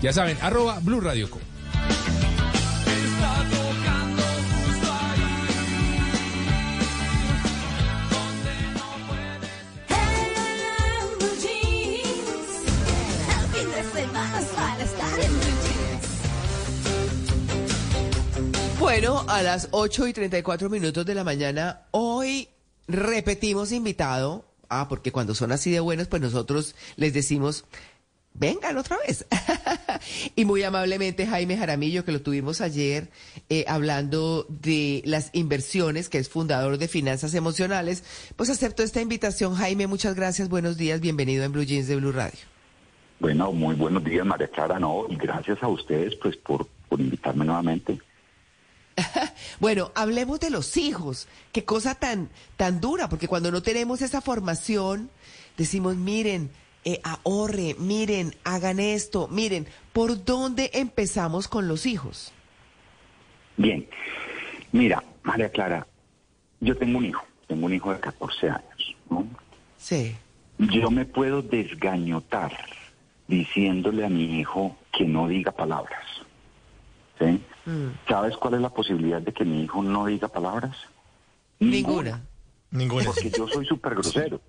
Ya saben, arroba Blue Radio Co. Bueno, a las 8 y 34 minutos de la mañana, hoy repetimos invitado. Ah, porque cuando son así de buenos, pues nosotros les decimos, vengan otra vez. y muy amablemente Jaime Jaramillo, que lo tuvimos ayer eh, hablando de las inversiones, que es fundador de Finanzas Emocionales, pues acepto esta invitación. Jaime, muchas gracias, buenos días, bienvenido en Blue Jeans de Blue Radio. Bueno, muy buenos días, María Clara, no, y gracias a ustedes, pues, por, por invitarme nuevamente. bueno, hablemos de los hijos. Qué cosa tan, tan dura, porque cuando no tenemos esa formación, decimos, miren, eh, ahorre, miren, hagan esto, miren, ¿por dónde empezamos con los hijos? Bien, mira, María Clara, yo tengo un hijo, tengo un hijo de 14 años, ¿no? Sí. Yo me puedo desgañotar diciéndole a mi hijo que no diga palabras. ¿Sí? Mm. ¿Sabes cuál es la posibilidad de que mi hijo no diga palabras? Ninguna. Ninguna. Porque yo soy súper grosero.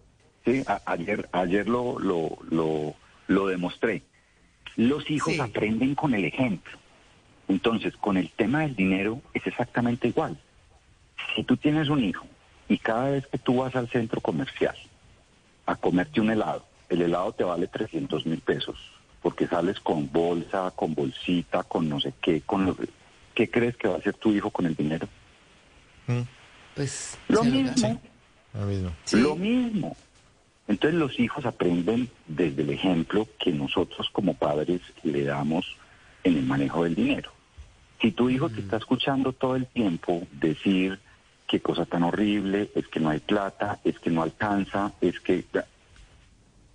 Sí, a- ayer, ayer lo, lo, lo, lo demostré. Los hijos Sí. aprenden con el ejemplo. Entonces, con el tema del dinero es exactamente igual. Si tú tienes un hijo y cada vez que tú vas al centro comercial a comerte un helado, el helado te vale 300 mil pesos, porque sales con bolsa, con bolsita, con no sé qué, con lo ¿qué crees que va a hacer tu hijo con el dinero? Pues Lo mismo. Lo mismo. Sí. Lo mismo. Entonces los hijos aprenden desde el ejemplo que nosotros como padres le damos en el manejo del dinero. Si tu hijo te está escuchando todo el tiempo decir qué cosa tan horrible, es que no hay plata, es que no alcanza, es que...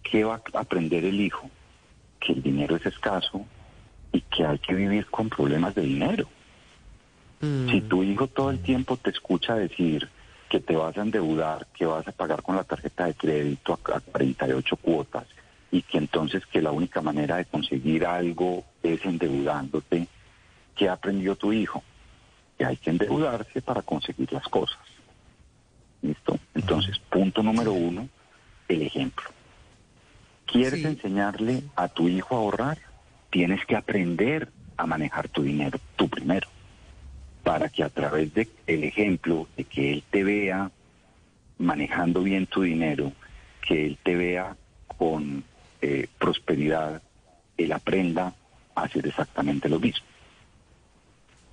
¿Qué va a aprender el hijo? Que el dinero es escaso y que hay que vivir con problemas de dinero. Mm. Si tu hijo todo el tiempo te escucha decir que te vas a endeudar, que vas a pagar con la tarjeta de crédito a, a 48 cuotas y que entonces que la única manera de conseguir algo es endeudándote, ¿qué aprendió tu hijo? Que hay que endeudarse para conseguir las cosas. ¿Listo? Entonces, punto número uno, el ejemplo. ¿Quieres Sí. enseñarle a tu hijo a ahorrar? Tienes que aprender a manejar tu dinero, tú primero para que a través del ejemplo de que él te vea manejando bien tu dinero, que él te vea con eh, prosperidad, él aprenda a hacer exactamente lo mismo.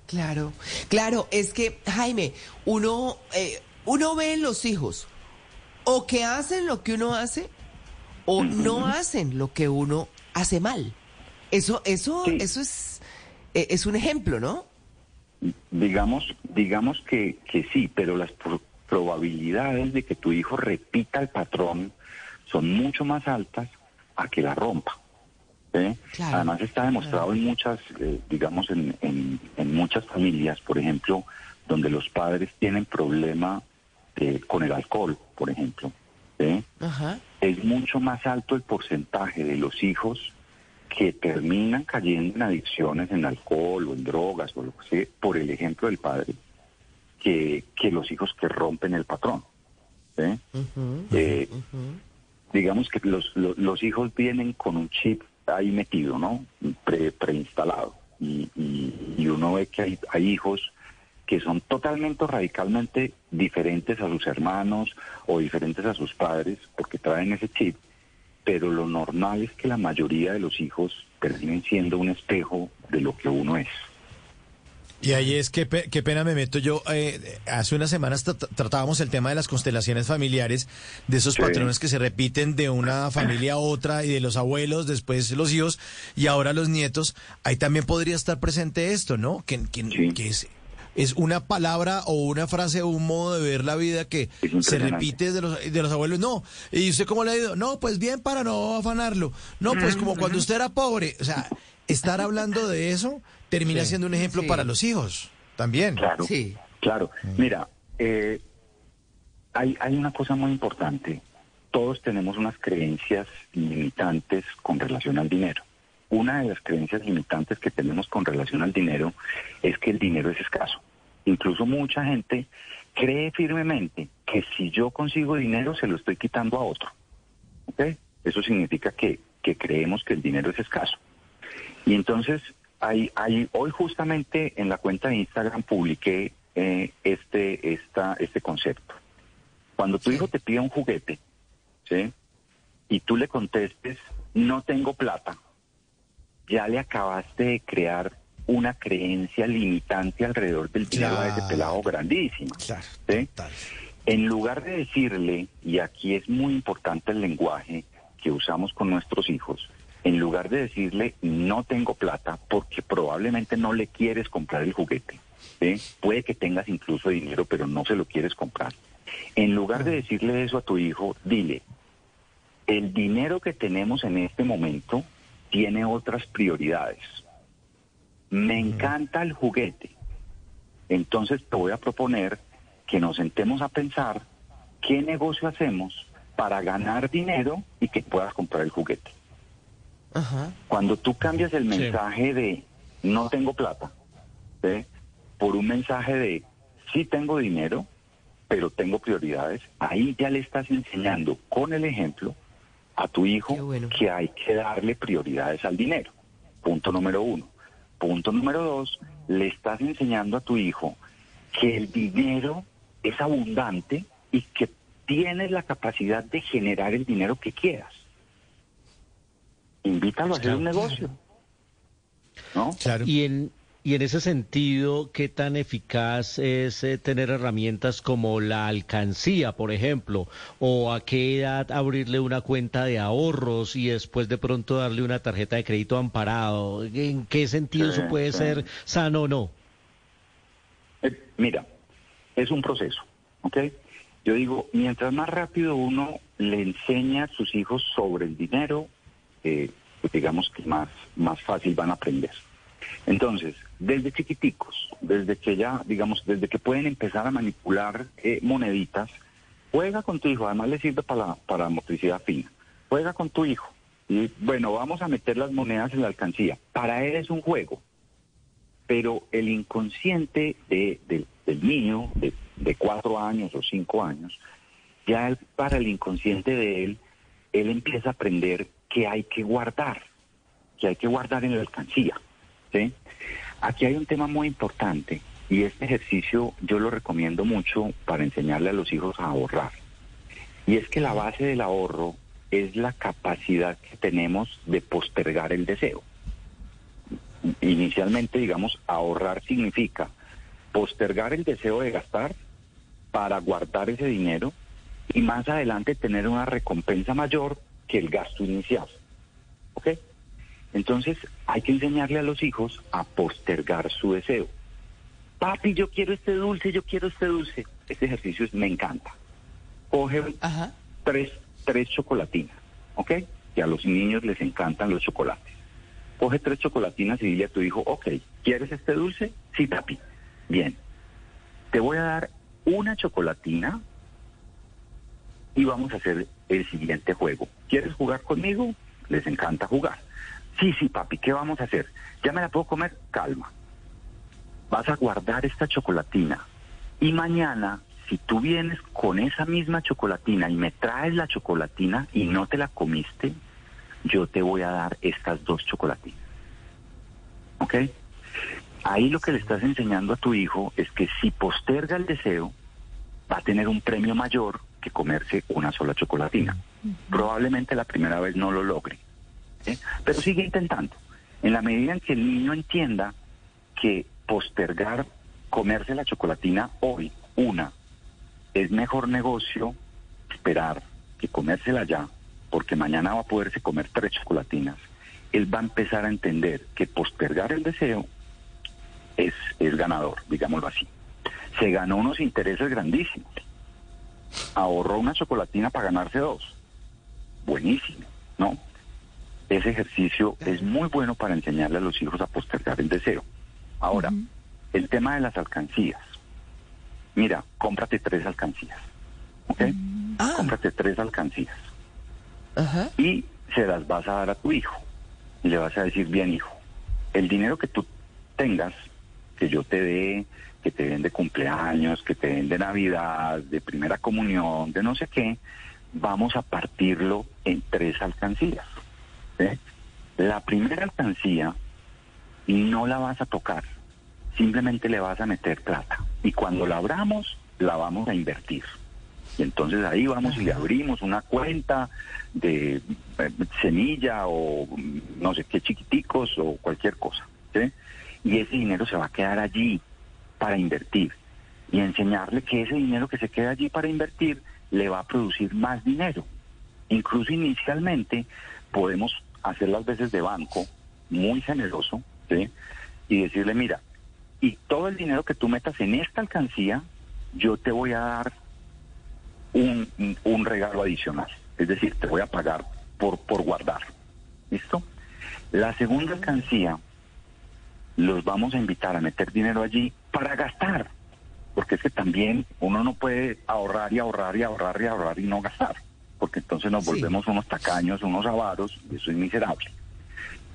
Claro, claro, es que Jaime, uno, eh, uno ve en los hijos o que hacen lo que uno hace o no hacen lo que uno hace mal. Eso, eso, Sí. eso es, eh, es un ejemplo, ¿no? Digamos, digamos que, que sí, pero las pro- probabilidades de que tu hijo repita el patrón son mucho más altas a que la rompa. Claro, Además está demostrado en muchas, eh, digamos, en, en- en muchas familias, por ejemplo, donde los padres tienen problema eh, con el alcohol, por ejemplo. Ajá. es mucho más alto el porcentaje de los hijos que terminan cayendo en adicciones, en alcohol o en drogas o lo que sea, por el ejemplo del padre, que, que los hijos que rompen el patrón. ¿sí? Eh, Digamos que los, los, los hijos vienen con un chip ahí metido, ¿no? Pre, preinstalado. Y, y, y uno ve que hay, hay hijos que son totalmente o radicalmente diferentes a sus hermanos o diferentes a sus padres porque traen ese chip, pero lo normal es que la mayoría de los hijos terminen siendo un espejo de lo que uno es. Y ahí es que qué pena me meto yo. eh, hace unas semanas tra- tratábamos el tema de las constelaciones familiares, de esos Sí. patrones que se repiten de una familia a otra y de los abuelos, después los hijos y ahora los nietos. Ahí también podría estar presente esto, ¿no? Que, que, Sí. que es, es una palabra o una frase o un modo de ver la vida que se repite de los, de los abuelos. No. ¿Y usted cómo le ha ido? No, pues bien para no afanarlo. No, pues como cuando usted era pobre. O sea, estar hablando de eso termina Sí. siendo un ejemplo Sí. para los hijos también. Claro, Sí. claro. Mira, eh, hay, hay una cosa muy importante. Todos tenemos unas creencias limitantes con relación al dinero. Una de las creencias limitantes que tenemos con relación al dinero es que el dinero es escaso. Incluso mucha gente cree firmemente que si yo consigo dinero se lo estoy quitando a otro. ¿Ok? Eso significa que, que creemos que el dinero es escaso. Y entonces, hay, hay, hoy justamente en la cuenta de Instagram publiqué eh, este, esta, este concepto. Cuando tu hijo te pide un juguete, ¿sí? Y tú le contestes, no tengo plata, ya le acabaste de crear una creencia limitante alrededor del dinero a ese pelado grandísima. Claro. ¿sí? total. En lugar de decirle, y aquí es muy importante el lenguaje que usamos con nuestros hijos, en lugar de decirle no tengo plata porque probablemente no le quieres comprar el juguete, ¿sí? puede que tengas incluso dinero pero no se lo quieres comprar. En lugar de decirle eso a tu hijo, dile, el dinero que tenemos en este momento tiene otras prioridades. Me encanta el juguete, entonces te voy a proponer que nos sentemos a pensar qué negocio hacemos para ganar dinero y que puedas comprar el juguete. Ajá. Cuando tú cambias el Sí. mensaje de no tengo plata ¿sí? por un mensaje de sí tengo dinero, pero tengo prioridades, ahí ya le estás enseñando con el ejemplo a tu hijo bueno. que hay que darle prioridades al dinero. Punto número uno. Punto número dos, le estás enseñando a tu hijo que el dinero es abundante y que tienes la capacidad de generar el dinero que quieras. Invítalo a hacer Claro. un negocio. ¿No? Claro. Y en, y en ese sentido, ¿qué tan eficaz es eh, tener herramientas como la alcancía, por ejemplo? ¿O a qué edad abrirle una cuenta de ahorros y después de pronto darle una tarjeta de crédito amparado? ¿En qué sentido eso puede ser sano o no? Eh, mira, es un proceso, ¿ok? Yo digo, mientras más rápido uno le enseña a sus hijos sobre el dinero, eh, digamos que más, más fácil van a aprender. Entonces, desde chiquiticos, desde que ya, digamos, desde que pueden empezar a manipular eh, moneditas, juega con tu hijo, además le sirve para, para motricidad fina, juega con tu hijo. Y bueno, vamos a meter las monedas en la alcancía. Para él es un juego pero el inconsciente de- de- del niño de, de cuatro años o cinco años, ya el- para el inconsciente de él, él empieza a aprender que hay que guardar, que hay que guardar en la alcancía. ¿Sí? Aquí hay un tema muy importante y este ejercicio yo lo recomiendo mucho para enseñarle a los hijos a ahorrar. Y es que la base del ahorro es la capacidad que tenemos de postergar el deseo inicialmente, digamos, ahorrar significa postergar el deseo de gastar para guardar ese dinero y más adelante tener una recompensa mayor que el gasto inicial. ¿Ok? Entonces hay que enseñarle a los hijos a postergar su deseo. Papi, yo quiero este dulce, yo quiero este dulce. Este ejercicio es- me encanta. Coge Ajá. tres, tres chocolatinas, ¿ok? Que a los niños les encantan los chocolates. Coge tres chocolatinas y dile a tu hijo, ok, ¿quieres este dulce? Sí, papi. Bien. Te voy a dar una chocolatina y vamos a hacer el siguiente juego. ¿Quieres jugar conmigo? Les encanta jugar. Sí, sí, papi, ¿qué vamos a hacer? ¿Ya me la puedo comer? Calma. Vas a guardar esta chocolatina y mañana, si tú vienes con esa misma chocolatina y me traes la chocolatina y no te la comiste, yo te voy a dar estas dos chocolatinas. ¿Ok? Ahí lo que le estás enseñando a tu hijo es que si posterga el deseo, va a tener un premio mayor que comerse una sola chocolatina. Probablemente la primera vez no lo logre, ¿sí? pero sigue intentando. En la medida en que el niño entienda que postergar comerse la chocolatina hoy, una, es mejor negocio esperar que comérsela ya, porque mañana va a poderse comer tres chocolatinas. Él va a empezar a entender que postergar el deseo es, es ganador, digámoslo así. Se ganó unos intereses grandísimos. Ahorró una chocolatina para ganarse dos. Buenísimo, ¿no? Ese ejercicio es muy bueno para enseñarle a los hijos a postergar el deseo. Ahora, el tema de las alcancías. Mira, cómprate tres alcancías. ¿Ok? Ah. Cómprate tres alcancías. Ajá. Y se las vas a dar a tu hijo. Y le vas a decir, bien hijo, el dinero que tú tengas, que yo te dé, que te den de cumpleaños, que te den de Navidad, de primera comunión, de no sé qué, vamos a partirlo en tres alcancías. ¿Sí? La primera alcancía no la vas a tocar, simplemente le vas a meter plata. Y cuando la abramos, la vamos a invertir. Y entonces ahí vamos y le abrimos una cuenta de eh, semilla o mm, no sé qué chiquiticos o cualquier cosa. ¿sí? Y ese dinero se va a quedar allí para invertir. Y enseñarle que ese dinero que se queda allí para invertir le va a producir más dinero. Incluso inicialmente podemos hacer las veces de banco muy generoso ¿sí? y decirle, mira, y todo el dinero que tú metas en esta alcancía, yo te voy a dar un, un- regalo adicional. Es decir, te voy a pagar por, por guardar. ¿Listo? La segunda alcancía los vamos a invitar a meter dinero allí para gastar. Porque es que también uno no puede ahorrar y ahorrar y ahorrar y ahorrar y no gastar. Porque entonces nos Sí. volvemos unos tacaños, unos avaros y eso es miserable.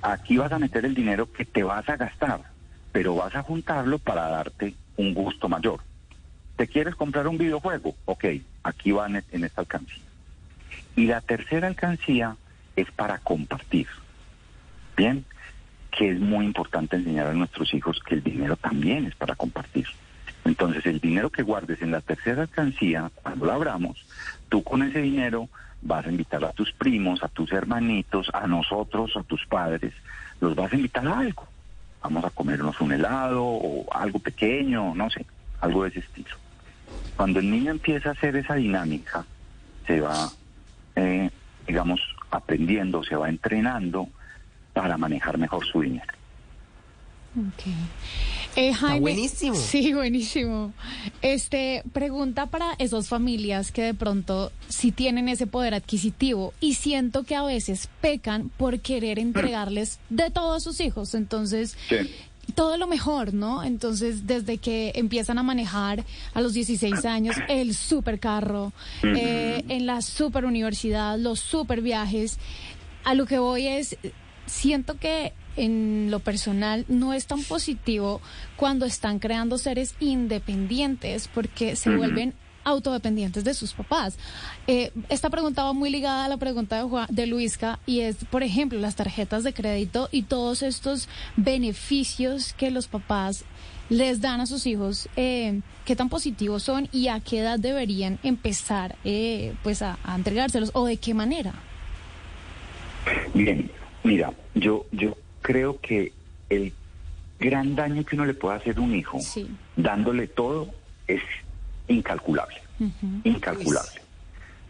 Aquí vas a meter el dinero que te vas a gastar, pero vas a juntarlo para darte un gusto mayor. ¿Te quieres comprar un videojuego? Ok, aquí va en, en esta alcancía. Y la tercera alcancía es para compartir. Bien, que es muy importante enseñar a nuestros hijos que el dinero también es para compartir. Entonces, el dinero que guardes en la tercera alcancía, cuando la abramos, tú con ese dinero vas a invitar a tus primos, a tus hermanitos, a nosotros, a tus padres, los vas a invitar a algo. Vamos a comernos un helado o algo pequeño, no sé, algo de ese estilo. Cuando el niño empieza a hacer esa dinámica, se va, eh, digamos, aprendiendo, se va entrenando para manejar mejor su dinero. Ok. Eh, Jaime, buenísimo. Sí, buenísimo. Este, pregunta para esas familias que de pronto sí tienen ese poder adquisitivo y siento que a veces pecan por querer entregarles de todo a sus hijos. Entonces, Sí. todo lo mejor, ¿no? Entonces, desde que empiezan a manejar a los 16 años el supercarro, eh, en la super universidad, los super viajes, a lo que voy es, siento que en lo personal no es tan positivo cuando están creando seres independientes porque se vuelven autodependientes de sus papás. Eh, esta pregunta va muy ligada a la pregunta de, Juan, de Luisca y es, por ejemplo, las tarjetas de crédito y todos estos beneficios que los papás les dan a sus hijos, eh, qué tan positivos son y a qué edad deberían empezar eh, pues a, a entregárselos o de qué manera. Bien, mira, yo, yo creo que el gran daño que uno le puede hacer a un hijo Sí. dándole todo es incalculable, incalculable.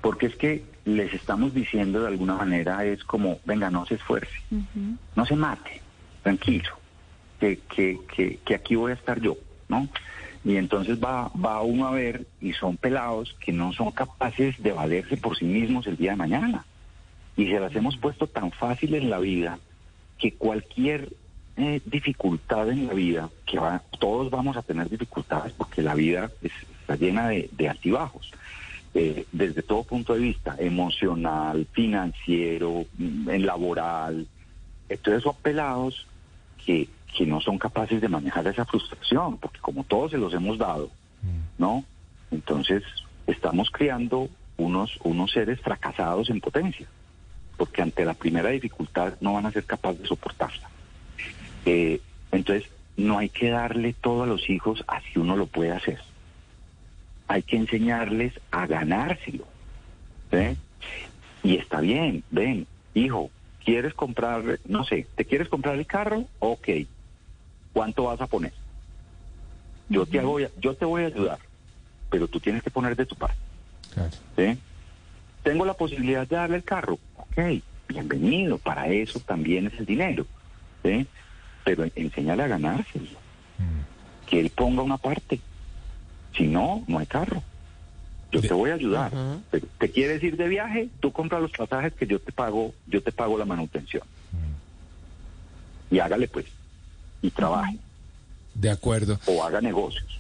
Porque es que les estamos diciendo de alguna manera es como, venga, no se esfuerce, no se mate, tranquilo, que, que, que, que aquí voy a estar yo, ¿no? Y entonces va, va uno a ver y son pelados que no son capaces de valerse por sí mismos el día de mañana. Y se las hemos puesto tan fácil en la vida que cualquier eh, dificultad en la vida, que va, todos vamos a tener dificultades porque la vida es- está llena de, de altibajos, eh, desde todo punto de vista, emocional, financiero, mm, en laboral. Entonces son pelados que, que no son capaces de manejar esa frustración, porque como todos se los hemos dado, ¿no? Entonces estamos creando unos, unos seres fracasados en potencia, porque ante la primera dificultad no van a ser capaces de soportarla. Eh, entonces, no hay que darle todo a los hijos así uno lo puede hacer. Hay que enseñarles a ganárselo. ¿sí? Y está bien, ven, hijo, ¿quieres comprar, no sé, ¿te quieres comprar el carro? Ok. ¿Cuánto vas a poner? yo te hago, yo te voy a ayudar, pero tú tienes que poner de tu parte. ¿sí? Tengo la posibilidad de darle el carro, ok, bienvenido, para eso también es el dinero, ¿sí? Pero enséñale a ganárselo, que él ponga una parte, si no, no hay carro. Yo te voy a ayudar. ¿Te, te quieres ir de viaje? Tú compras los pasajes que yo te pago, yo te pago la manutención. Y hágale pues, y trabaje, De acuerdo. o haga negocios.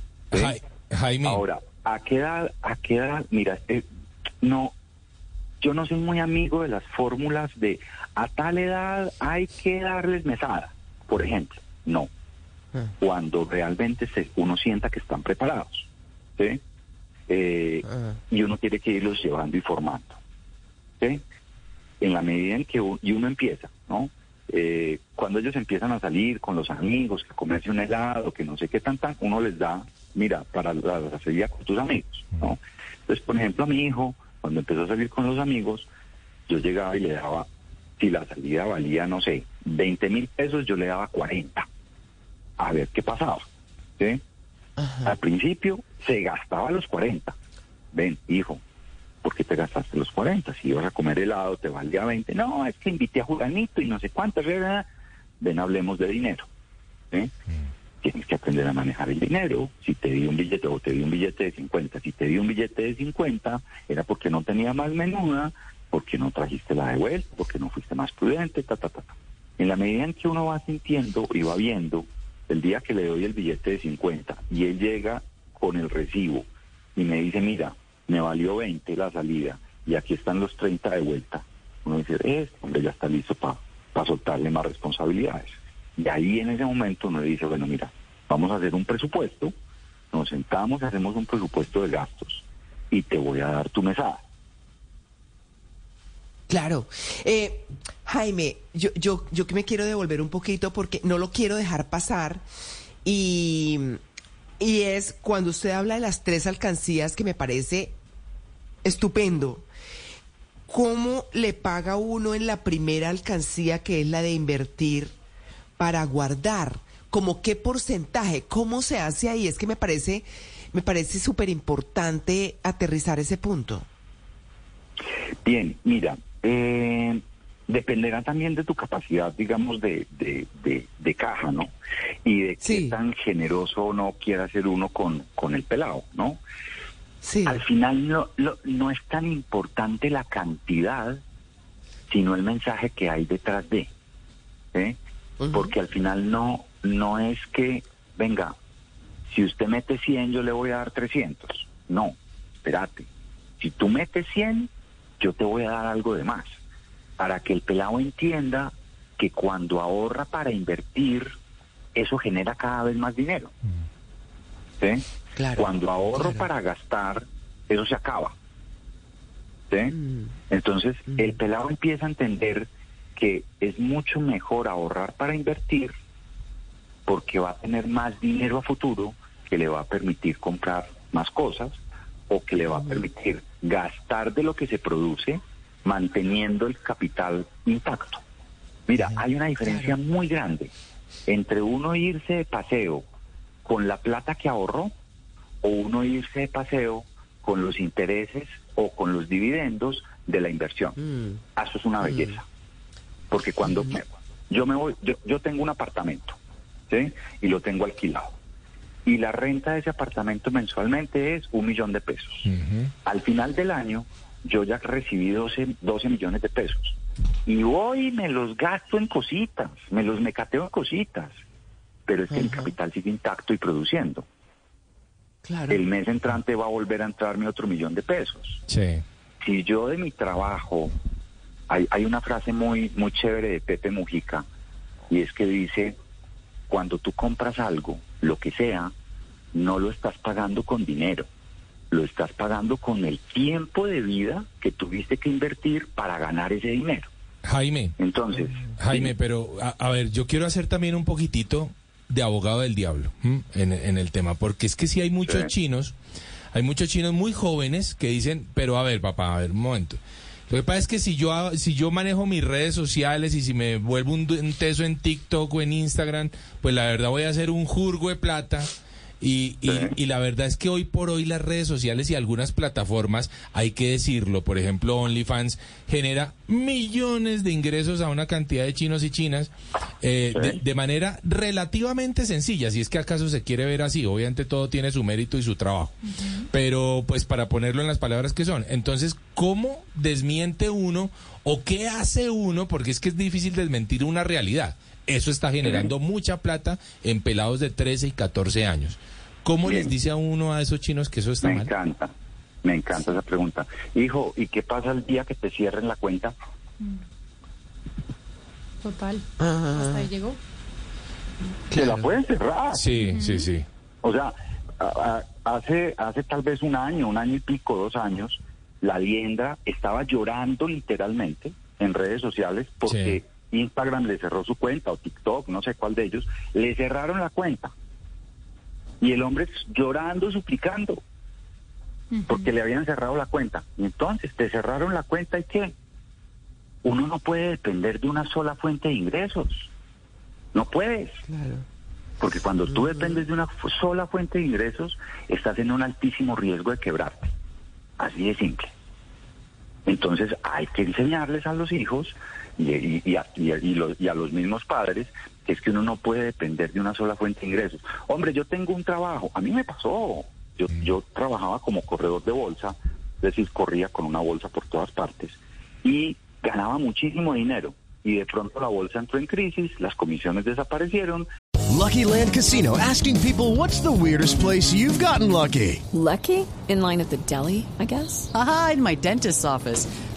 Jaime. Ahora, ¿a qué edad, a qué edad? Mira, eh, no, yo no soy muy amigo de las fórmulas de a tal edad hay que darles mesada, por ejemplo. No. Ah. Cuando realmente se, uno sienta que están preparados. ¿sí? Eh, Ah. Y uno tiene que irlos llevando y formando. ¿sí? En la medida en que u- y uno empieza, ¿no? Eh, cuando ellos empiezan a salir con los amigos, que comerse un helado, que no sé qué tan tan, uno les da, mira, para la, la salida con tus amigos, ¿no? Entonces, por ejemplo, a mi hijo, cuando empezó a salir con los amigos, yo llegaba y le daba, si la salida valía, no sé, 20 mil pesos, yo le daba 40, a ver qué pasaba, ¿sí? Al principio se gastaba los 40. Ven, hijo, ¿por qué te gastaste los 40? Si ibas a comer helado, te valía 20. No, es que invité a Juranito y no sé cuántas. Ven, hablemos de dinero. ¿sí? Tienes que aprender a manejar el dinero. Si te di un billete o te di un billete de 50, si te di un billete de 50, era porque no tenía más menuda, porque no trajiste la de vuelta, porque no fuiste más prudente, ta, ta, ta. En la medida en que uno va sintiendo y va viendo, el día que le doy el billete de 50 y él llega con el recibo y me dice, mira, me valió 20 la salida y aquí están los 30 de vuelta. Uno dice, este hombre ya está listo para soltarle más responsabilidades. Y ahí en ese momento le dice, bueno, mira, vamos a hacer un presupuesto, nos sentamos, hacemos un presupuesto de gastos y te voy a dar tu mesada. Claro. Eh, Jaime, yo, yo, yo que me quiero devolver un poquito porque no lo quiero dejar pasar y, y es cuando usted habla de las tres alcancías que me parece estupendo. ¿Cómo le paga uno en la primera alcancía que es la de invertir para guardar? ¿Como qué porcentaje? ¿Cómo se hace ahí? Es que me parece, me parece súper importante aterrizar ese punto. Bien, mira, eh, dependerá también de tu capacidad, digamos, de, de, de, de caja, ¿no? Y de Sí. qué tan generoso o no quiera ser uno con, con el pelado, ¿no? Sí. Al final no, lo- no es tan importante la cantidad, sino el mensaje que hay detrás de. Porque al final no, no es que, venga, si usted mete 100, yo le voy a dar 300. No, espérate. Si tú metes 100, yo te voy a dar algo de más. Para que el pelado entienda que cuando ahorra para invertir, eso genera cada vez más dinero. ¿Sí? Claro, Cuando ahorro claro. para gastar, eso se acaba. ¿Sí? Mm. Entonces, el pelado empieza a entender que es mucho mejor ahorrar para invertir porque va a tener más dinero a futuro que le va a permitir comprar más cosas o que le va a permitir gastar de lo que se produce manteniendo el capital intacto. Mira, hay una diferencia muy grande entre uno irse de paseo con la plata que ahorró o uno irse de paseo con los intereses o con los dividendos de la inversión. Mm. Eso es una belleza. Porque cuando me- yo me voy, yo, yo tengo un apartamento, ¿sí? Y lo tengo alquilado. Y la renta de ese apartamento mensualmente es un millón de pesos. Al final del año, yo ya recibí 12, 12 millones de pesos. Y hoy me los gasto en cositas, me los mecateo en cositas. Pero es que el capital sigue intacto y produciendo. Claro. El mes entrante va a volver a entrarme otro millón de pesos. Sí. Si yo de mi trabajo, hay, hay una frase muy, muy chévere de Pepe Mujica, y es que dice, cuando tú compras algo, lo que sea, no lo estás pagando con dinero, lo estás pagando con el tiempo de vida que tuviste que invertir para ganar ese dinero. Jaime, Entonces, Jaime, pero a, a ver, yo quiero hacer también un poquitito de abogado del diablo en, en el tema, porque es que sí hay muchos Sí. chinos, hay muchos chinos muy jóvenes que dicen, pero a ver, papá, a ver, un momento. Lo que pasa es que si yo, si yo manejo mis redes sociales y si me vuelvo un, un teso en TikTok o en Instagram, pues la verdad voy a hacer un jurgo de plata Y, y, y, la verdad es que hoy por hoy las redes sociales y algunas plataformas, hay que decirlo, por ejemplo OnlyFans genera millones de ingresos a una cantidad de chinos y chinas eh, de, de, manera relativamente sencilla, si es que acaso se quiere ver así, obviamente todo tiene su mérito y su trabajo, uh -huh. pero pues para ponerlo en las palabras que son, entonces, ¿cómo desmiente uno o qué hace uno? Porque es que es difícil desmentir una realidad. Eso está generando mucha plata en pelados de 13 y 14 años. ¿Cómo Bien. les dice a uno a esos chinos que eso está me mal? Me encanta, me encanta esa pregunta. Hijo, ¿y qué pasa el día que te cierren la cuenta? Total. Ah. Hasta ahí llegó. Se la pueden cerrar. Sí, sí, sí. O sea, a, a, hace, hace tal vez un año, un año y pico, dos años, la liendra estaba llorando literalmente en redes sociales porque sí. Instagram le cerró su cuenta o TikTok, no sé cuál de ellos, le cerraron la cuenta. Y el hombre llorando, suplicando, uh -huh. porque le habían cerrado la cuenta. Y entonces, te cerraron la cuenta y qué? Uno no puede depender de una sola fuente de ingresos. No puedes. Claro. Porque cuando tú dependes de una sola fuente de ingresos, estás en un altísimo riesgo de quebrarte. Así de simple. Entonces hay que enseñarles a los hijos y, y, y, a, y, los, y, a, los mismos padres que es que uno no puede depender de una sola fuente de ingresos. Hombre, yo tengo un trabajo, a mí me pasó, yo, yo trabajaba como corredor de bolsa, es decir, corría con una bolsa por todas partes y ganaba muchísimo dinero. Y de pronto la bolsa entró en crisis, las comisiones desaparecieron. Lucky Land Casino asking people what's the weirdest place you've gotten lucky. Lucky? In line at the deli, I guess. Aha, in my dentist's office.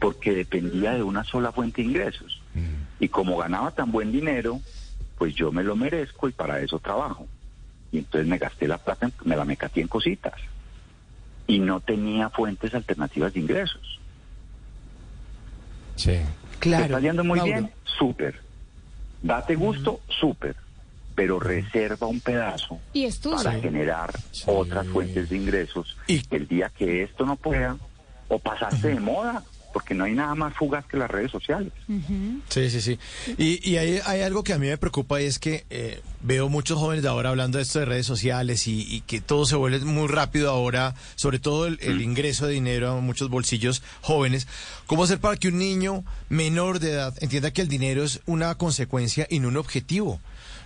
porque dependía de una sola fuente de ingresos. Y como ganaba tan buen dinero, pues yo me lo merezco y para eso trabajo. Y entonces me gasté la plata, me la mecaté en cositas. Y no tenía fuentes alternativas de ingresos. Sí. Claro. ¿Te está yendo muy Mauro. bien? Súper. Date gusto, súper. Pero reserva un pedazo Y para generar otras fuentes de ingresos. Y- el día que esto no pueda, o pasaste de moda, porque no hay nada más fugaz que las redes sociales. Sí, sí, sí. Y, y hay, hay algo que a mí me preocupa y es que eh, veo muchos jóvenes de ahora hablando de esto de redes sociales y, y que todo se vuelve muy rápido ahora, sobre todo el, el ingreso de dinero a muchos bolsillos jóvenes. ¿Cómo hacer para que un niño menor de edad entienda que el dinero es una consecuencia y no un objetivo?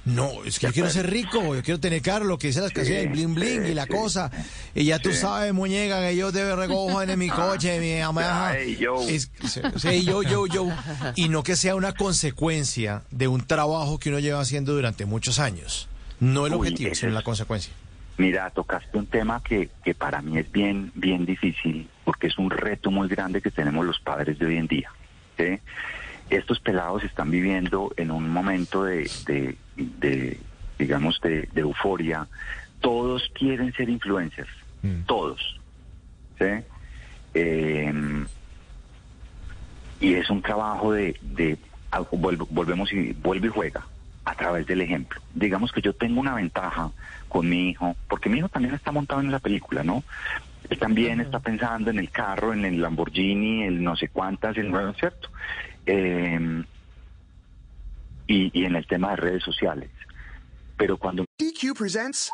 No, es que yo quiero ser rico, yo quiero tener caro, lo que dice las Sí, canciones, el bling bling sí, y la sí. cosa. Y ya tú sabes, muñeca, que yo te recojo en mi coche, mi mamá. Yo. Es- yo, yo, yo. Y no que sea una consecuencia de un trabajo que uno lleva haciendo durante muchos años. No el Uy, objetivo, sino es- la consecuencia. Mira, tocaste un tema que, que para mí es bien, bien difícil, porque es un reto muy grande que tenemos los padres de hoy en día. ¿sí? Estos pelados están viviendo en un momento de, de, de, digamos, de, de euforia. Todos quieren ser influencers, Mm. todos. ¿sí? Eh, y es un trabajo de, de ah, volvemos y vuelve y juega a través del ejemplo. Digamos que yo tengo una ventaja con mi hijo, porque mi hijo también está montado en esa película, ¿no? Él también está pensando en el carro, en el Lamborghini, el no sé cuántas, el nuevo, ¿cierto? Eh, y, y en el tema de redes sociales. Pero cuando DQ presents.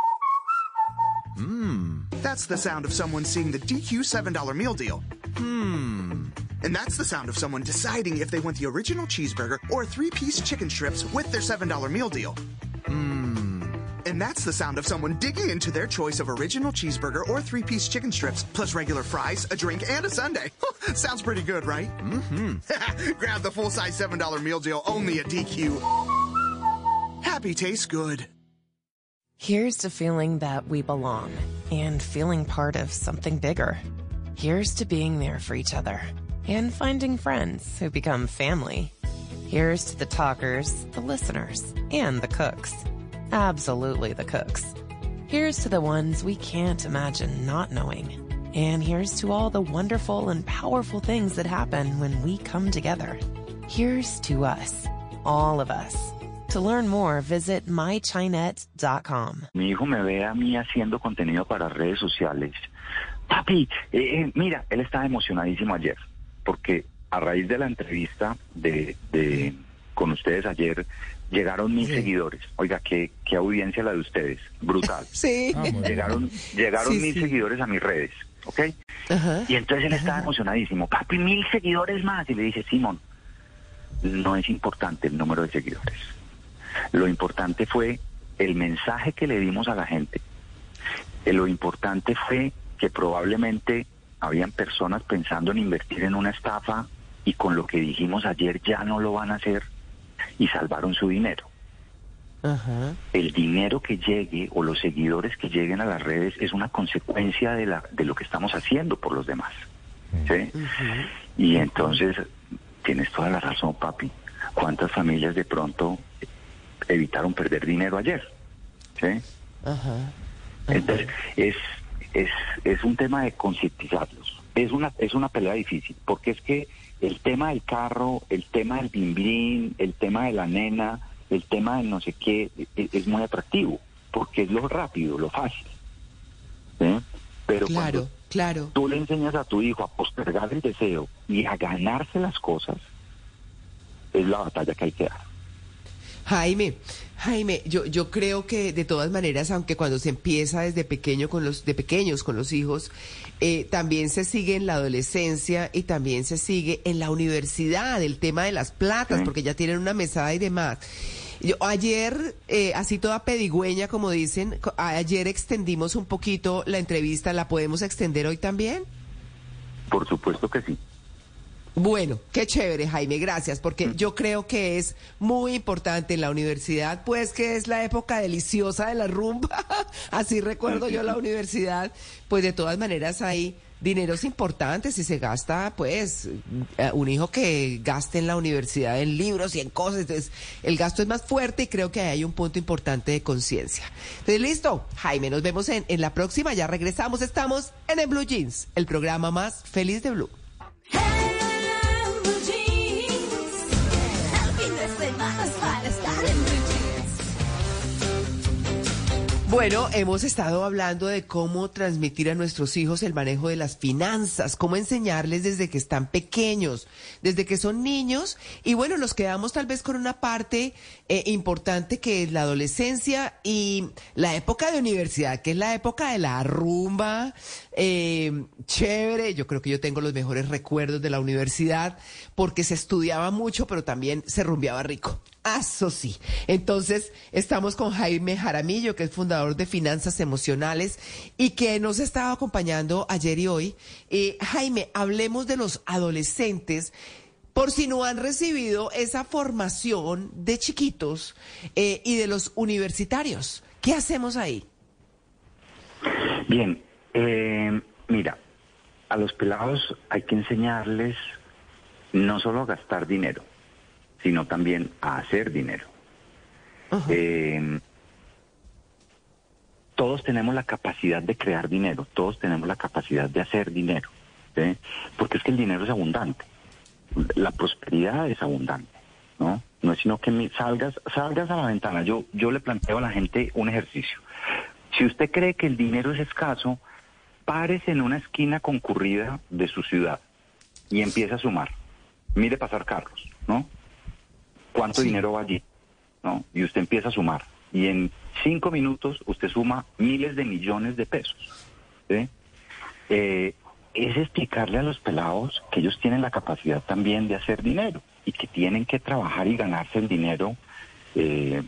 Mmm. That's the sound of someone seeing the DQ $7 meal deal. Mmm. And that's the sound of someone deciding if they want the original cheeseburger or three piece chicken strips with their $7 meal deal. Mmm. And that's the sound of someone digging into their choice of original cheeseburger or three piece chicken strips, plus regular fries, a drink, and a sundae. Sounds pretty good, right? Mm hmm. Grab the full size $7 meal deal only at DQ. Happy tastes good. Here's to feeling that we belong and feeling part of something bigger. Here's to being there for each other and finding friends who become family. Here's to the talkers, the listeners, and the cooks. Absolutely the cooks. Here's to the ones we can't imagine not knowing. And here's to all the wonderful and powerful things that happen when we come together. Here's to us, all of us. To learn more, visit mychinet.com. Mi hijo me ve a mí haciendo contenido para redes sociales. Papi, eh, eh, mira, él estaba emocionadísimo ayer, porque a raíz de la entrevista de, de con ustedes ayer, llegaron mil seguidores. Oiga, qué, qué audiencia la de ustedes. Brutal. Sí. Llegaron, llegaron Sí, mil sí. seguidores a mis redes, ¿ok? Y entonces él estaba emocionadísimo. Papi, mil seguidores más. Y le dije, Simón, no es importante el número de seguidores. Lo importante fue el mensaje que le dimos a la gente. Eh, Lo importante fue que probablemente habían personas pensando en invertir en una estafa y con lo que dijimos ayer ya no lo van a hacer y salvaron su dinero. Ajá. El dinero que llegue o los seguidores que lleguen a las redes es una consecuencia de, la, de lo que estamos haciendo por los demás. ¿sí? Y entonces, tienes toda la razón, papi. ¿Cuántas familias de pronto evitaron perder dinero ayer? ¿Sí? Ajá. Entonces, es, es, es un tema de concientizarlos. Es una, es una pelea difícil, porque es que el tema del carro, el tema del bimblín, el tema de la nena, el tema del no sé qué, e- es, muy atractivo, porque es lo rápido, lo fácil. ¿sí? Pero Claro, claro. tú le enseñas a tu hijo a postergar el deseo y a ganarse las cosas, es la batalla que hay que dar. Jaime, Jaime, yo, yo creo que de todas maneras, aunque cuando se empieza desde pequeño con los, de pequeños con los hijos, eh, también se sigue en la adolescencia y también se sigue en la universidad, el tema de las platas, porque ya tienen una mesada y demás. Yo, ayer, eh, así toda pedigüeña, como dicen, ayer extendimos un poquito la entrevista, ¿la podemos extender hoy también? Por supuesto que sí. Bueno, qué chévere, Jaime, gracias, porque yo creo que es muy importante en la universidad, pues que es la época deliciosa de la rumba, así recuerdo yo la universidad, pues de todas maneras hay dineros importantes y se gasta, pues, eh, un hijo que gaste en la universidad en libros y en cosas, entonces el gasto es más fuerte y creo que ahí hay un punto importante de conciencia. Entonces, listo, Jaime, nos vemos en, la próxima, ya regresamos, estamos en el Blue Jeans, el programa más feliz de Blue. Bueno, hemos estado hablando de cómo transmitir a nuestros hijos el manejo de las finanzas, cómo enseñarles desde que están pequeños, desde que son niños. Y bueno, nos quedamos tal vez con una parte eh, importante que es la adolescencia y la época de universidad, que es la época de la rumba, eh, chévere. Yo creo que yo tengo los mejores recuerdos de la universidad porque se estudiaba mucho, pero también se rumbeaba rico. Ah, Eso sí. Entonces, estamos con Jaime Jaramillo, que es fundador de Finanzas Emocionales y que nos ha estado acompañando ayer y hoy. Eh, Jaime, hablemos de los adolescentes. Por si no han recibido esa formación de chiquitos eh, y de los universitarios. ¿Qué hacemos ahí? Bien, eh, mira, a los pelados hay que enseñarles no solo a gastar dinero, sino también a hacer dinero. Eh, todos tenemos la capacidad de crear dinero, todos tenemos la capacidad de hacer dinero, ¿sí? porque es que el dinero es abundante, la prosperidad es abundante, ¿no? No es sino que salgas, salgas a la ventana. Yo, yo le planteo a la gente un ejercicio. Si usted cree que el dinero es escaso, párese en una esquina concurrida de su ciudad y empieza a sumar. Mire pasar carros, ¿no? ¿Cuánto dinero va allí? ¿No? Y usted empieza a sumar. Y en cinco minutos usted suma miles de millones de pesos. ¿sí? Eh, es explicarle a los pelados que ellos tienen la capacidad también de hacer dinero y que tienen que trabajar y ganarse el dinero, eh,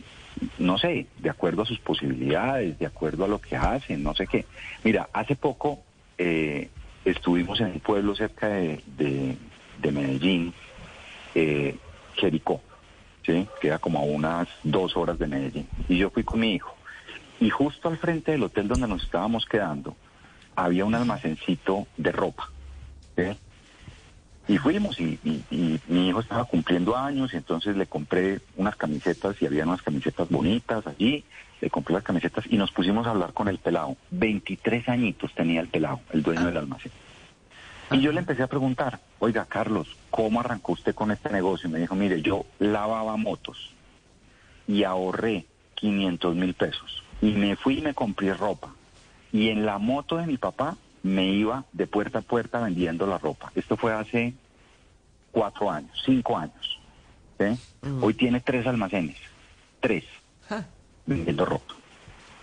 no sé, de acuerdo a sus posibilidades, de acuerdo a lo que hacen, no sé qué. Mira, hace poco eh, estuvimos en un pueblo cerca de, de- de Medellín, eh, Jericó, ¿sí? queda como a unas dos horas de Medellín. Y yo fui con mi hijo. Y justo al frente del hotel donde nos estábamos quedando, había un almacencito de ropa. Y fuimos y mi hijo estaba cumpliendo años y entonces le compré unas camisetas y había unas camisetas bonitas allí. Le compré las camisetas y nos pusimos a hablar con el pelado. 23 añitos tenía el pelado, el dueño del almacén. Y yo le empecé a preguntar, oiga Carlos, ¿cómo arrancó usted con este negocio? Y me dijo, mire, yo lavaba motos y ahorré 500 mil pesos. Y me fui y me compré ropa. Y en la moto de mi papá me iba de puerta a puerta vendiendo la ropa. Esto fue hace cuatro años, cinco años. ¿sí? Hoy tiene tres almacenes, tres, vendiendo ropa.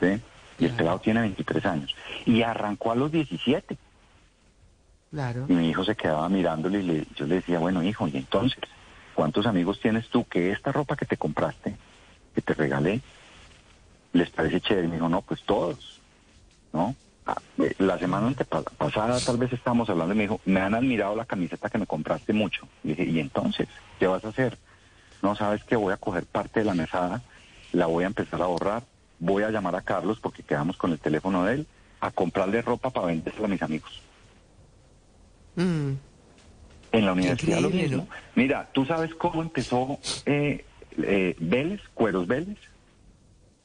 ¿sí? Y el pelado tiene 23 años. Y arrancó a los 17. Y mi hijo se quedaba mirándole y le- yo le decía, bueno hijo, y entonces, ¿cuántos amigos tienes tú que esta ropa que te compraste, que te regalé, les parece chévere? Y me dijo, no, pues todos, ¿no? Ah, eh, La semana pasada tal vez estábamos hablando y me dijo, me han admirado la camiseta que me compraste mucho. Y dije, ¿y entonces? ¿Qué vas a hacer? No, sabes que voy a coger parte de la mesada, la voy a empezar a ahorrar, voy a llamar a Carlos porque quedamos con el teléfono de él, a comprarle ropa para vendérsela a mis amigos. Mm. En la universidad lo mismo. Mira, ¿tú sabes cómo empezó eh, eh, Vélez, Cueros Vélez?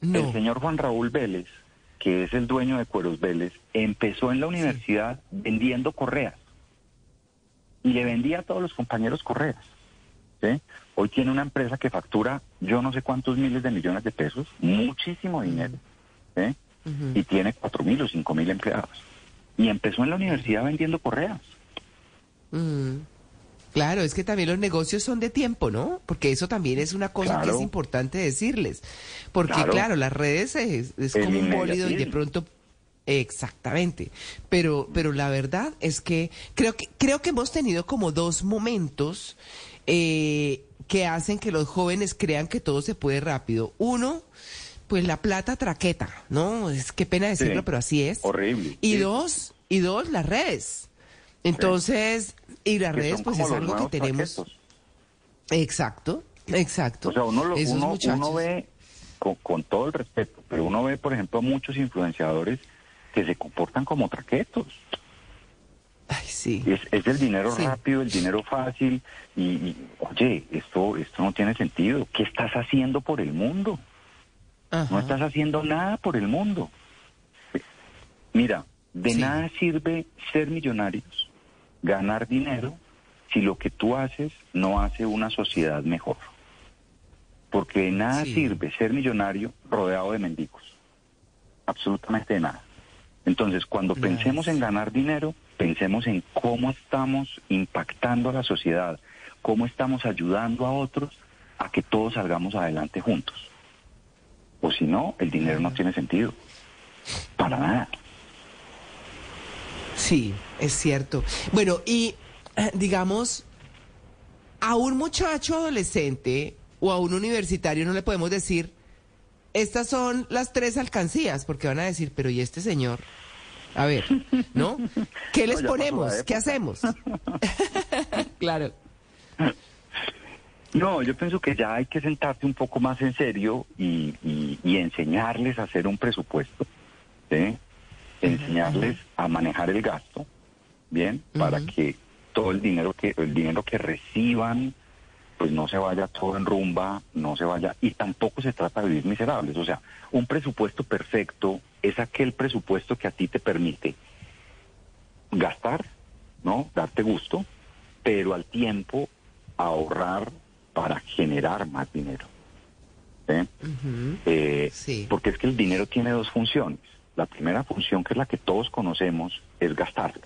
El señor Juan Raúl Vélez, que es el dueño de Cueros Vélez, empezó en la universidad vendiendo correas. Y le vendía a todos los compañeros correas. ¿sí? Hoy tiene una empresa que factura yo no sé cuántos miles de millones de pesos, muchísimo dinero. ¿sí? Y tiene cuatro mil o cinco mil empleados. Y empezó en la universidad vendiendo correas. Mm. Claro, es que también los negocios son de tiempo, ¿no? Porque eso también es una cosa que es importante decirles. Porque, Claro. claro, las redes es, es como un bólido y de pronto. Exactamente. Pero, pero la verdad es que creo que, creo que hemos tenido como dos momentos eh, que hacen que los jóvenes crean que todo se puede rápido. Uno, pues la plata traqueta, ¿no? Es qué pena decirlo, Sí. pero así es. Horrible. Y Sí. dos, y dos, las redes. Entonces, y las redes pues es algo que tenemos. traquetos. Exacto, exacto. O sea, uno, lo- uno, uno ve, con, con todo el respeto, pero uno ve, por ejemplo, a muchos influenciadores que se comportan como traquetos. Ay, sí. Es, es el dinero Sí. rápido, el dinero fácil. Y, y, oye, esto, esto no tiene sentido. ¿Qué estás haciendo por el mundo? No estás haciendo nada por el mundo. Mira, de Sí. nada sirve ser millonarios, ganar dinero, si lo que tú haces no hace una sociedad mejor. Porque de nada Sí. sirve ser millonario rodeado de mendigos. Absolutamente de nada. Entonces, cuando pensemos en ganar dinero, pensemos en cómo estamos impactando a la sociedad, cómo estamos ayudando a otros a que todos salgamos adelante juntos. O si no, el dinero no tiene sentido. Para nada. Sí, es cierto. Bueno, y digamos, a un muchacho adolescente o a un universitario no le podemos decir, estas son las tres alcancías, porque van a decir, pero ¿y este señor? A ver, ¿no? ¿Qué les ponemos? ¿Qué época. hacemos? claro. No, yo pienso que ya hay que sentarse un poco más en serio y, y- y enseñarles a hacer un presupuesto, ¿sí? enseñarles a manejar el gasto, bien, para que todo el dinero que el dinero que reciban, pues no se vaya todo en rumba, no se vaya y tampoco se trata de vivir miserables. O sea, un presupuesto perfecto es aquel presupuesto que a ti te permite gastar, ¿no? Darte gusto, pero al tiempo ahorrar para generar más dinero. ¿sí? Eh, Porque es que el dinero tiene dos funciones. La primera función, que es la que todos conocemos, es gastarlo.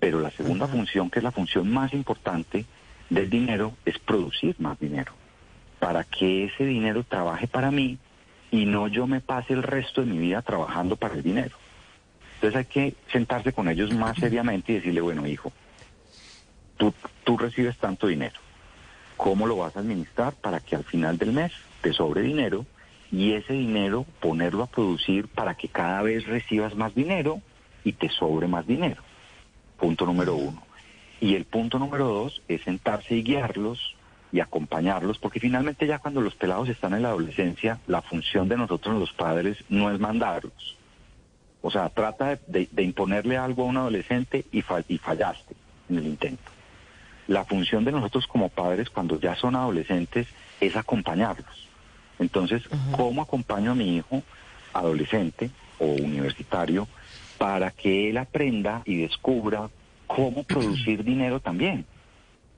Pero la segunda función, que es la función más importante del dinero, es producir más dinero. Para que ese dinero trabaje para mí y no yo me pase el resto de mi vida trabajando para el dinero. Entonces hay que sentarse con ellos más seriamente y decirle, bueno, hijo, tú, tú recibes tanto dinero. ¿Cómo lo vas a administrar para que al final del mes te sobre dinero y ese dinero ponerlo a producir para que cada vez recibas más dinero y te sobre más dinero? Punto número uno. Y el punto número dos es sentarse y guiarlos y acompañarlos, porque finalmente ya cuando los pelados están en la adolescencia, la función de nosotros los padres no es mandarlos. O sea, trata de, de- de imponerle algo a un adolescente y, fa- y fallaste en el intento. la función de nosotros como padres cuando ya son adolescentes es acompañarlos. Entonces, ¿cómo acompaño a mi hijo adolescente o universitario para que él aprenda y descubra cómo producir dinero también?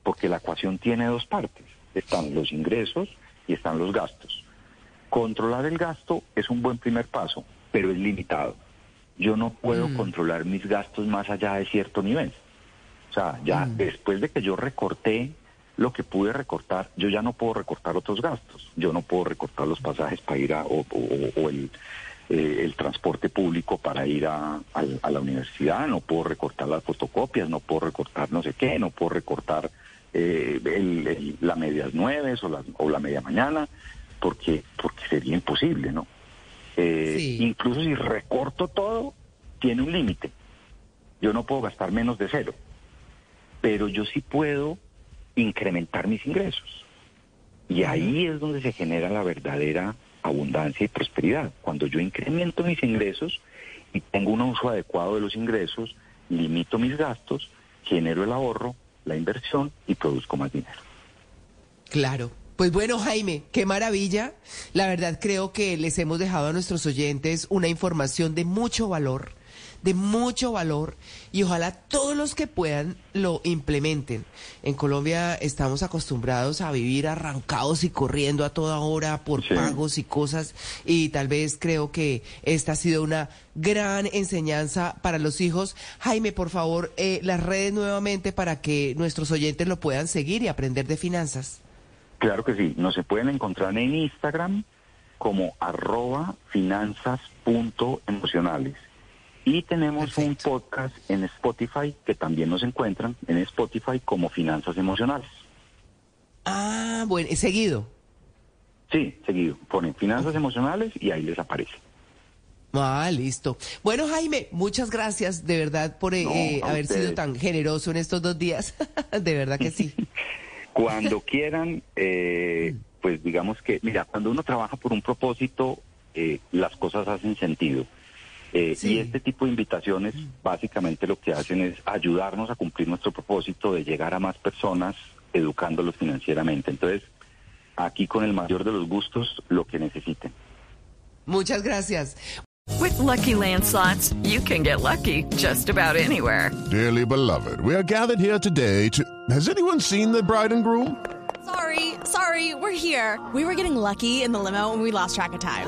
Porque la ecuación tiene dos partes. Están los ingresos y están los gastos. Controlar el gasto es un buen primer paso, pero es limitado. Yo no puedo Mm. controlar mis gastos más allá de cierto nivel. O sea, ya después de que yo recorté lo que pude recortar, yo ya no puedo recortar otros gastos. Yo no puedo recortar los pasajes para ir a, o, o- o el, eh, el transporte público para ir a, al- a la universidad, no puedo recortar las fotocopias, no puedo recortar no sé qué, no puedo recortar eh, el- el- la medias nueve o la, o la media mañana, porque, porque sería imposible, ¿no? Eh, Incluso si recorto todo, tiene un límite. Yo no puedo gastar menos de cero, pero yo sí puedo incrementar mis ingresos. Y ahí es donde se genera la verdadera abundancia y prosperidad. Cuando yo incremento mis ingresos y tengo un uso adecuado de los ingresos, limito mis gastos, genero el ahorro, la inversión y produzco más dinero. Claro. Pues bueno, Jaime, qué maravilla. La verdad creo que les hemos dejado a nuestros oyentes una información de mucho valor, de mucho valor, y ojalá todos los que puedan lo implementen. En Colombia estamos acostumbrados a vivir arrancados y corriendo a toda hora por pagos y cosas, y tal vez creo que esta ha sido una gran enseñanza para los hijos. Jaime, por favor, eh, las redes nuevamente para que nuestros oyentes lo puedan seguir y aprender de finanzas. Claro que sí, nos se pueden encontrar en Instagram como arroba finanzas.emocionales. Y tenemos un podcast en Spotify que también nos encuentran en Spotify como Finanzas Emocionales. Ah, bueno, ¿y seguido. Sí, seguido. Ponen Finanzas Emocionales y ahí les aparece. Ah, listo. Bueno, Jaime, muchas gracias de verdad por eh, No, haber sido tan generoso en estos dos días. de verdad que sí. Cuando quieran, eh, pues digamos que, mira, cuando uno trabaja por un propósito, eh, las cosas hacen sentido. Eh, Y este tipo de invitaciones básicamente lo que hacen es ayudarnos a cumplir nuestro propósito de llegar a más personas educándolos financieramente. Entonces, aquí con el mayor de los gustos, lo que necesiten. Muchas gracias. With Lucky Land slots, you can get lucky just about anywhere. Dearly beloved, we are gathered here today to. Has anyone seen the bride and groom? Sorry, sorry, we're here. We were getting lucky in the limo and we lost track of time.